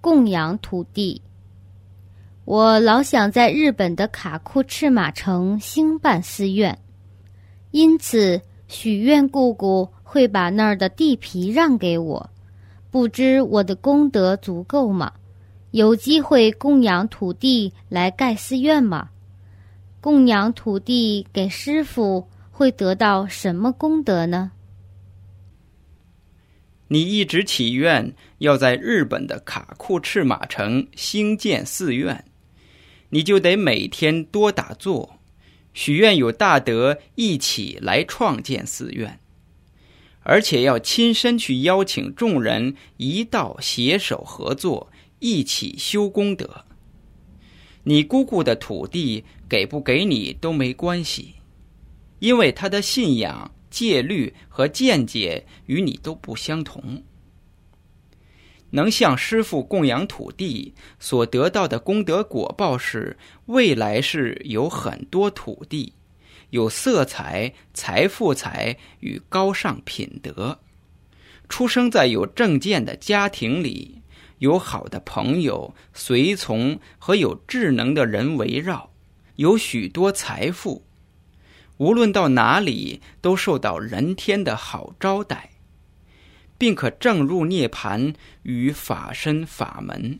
供养土地。我老想在日本的卡库赤马城兴办寺院，因此许愿姑姑会把那儿的地皮让给我。不知我的功德足够吗？有机会供养土地来盖寺院吗？供养土地给师傅会得到什么功德呢？你一直祈愿要在日本的卡库赤马城兴建寺院。你就得每天多打坐，许愿有大德一起来创建寺院，而且要亲身去邀请众人一道携手合作，一起修功德。你姑姑的土地给不给你都没关系，因为他的信仰、戒律和见解与你都不相同。能向师傅供养土地所得到的功德果报是，未来是有很多土地，有色彩、财富财与高尚品德，出生在有正见的家庭里，有好的朋友、随从和有智能的人围绕，有许多财富，无论到哪里都受到人天的好招待。并可正入涅盘与法身法门。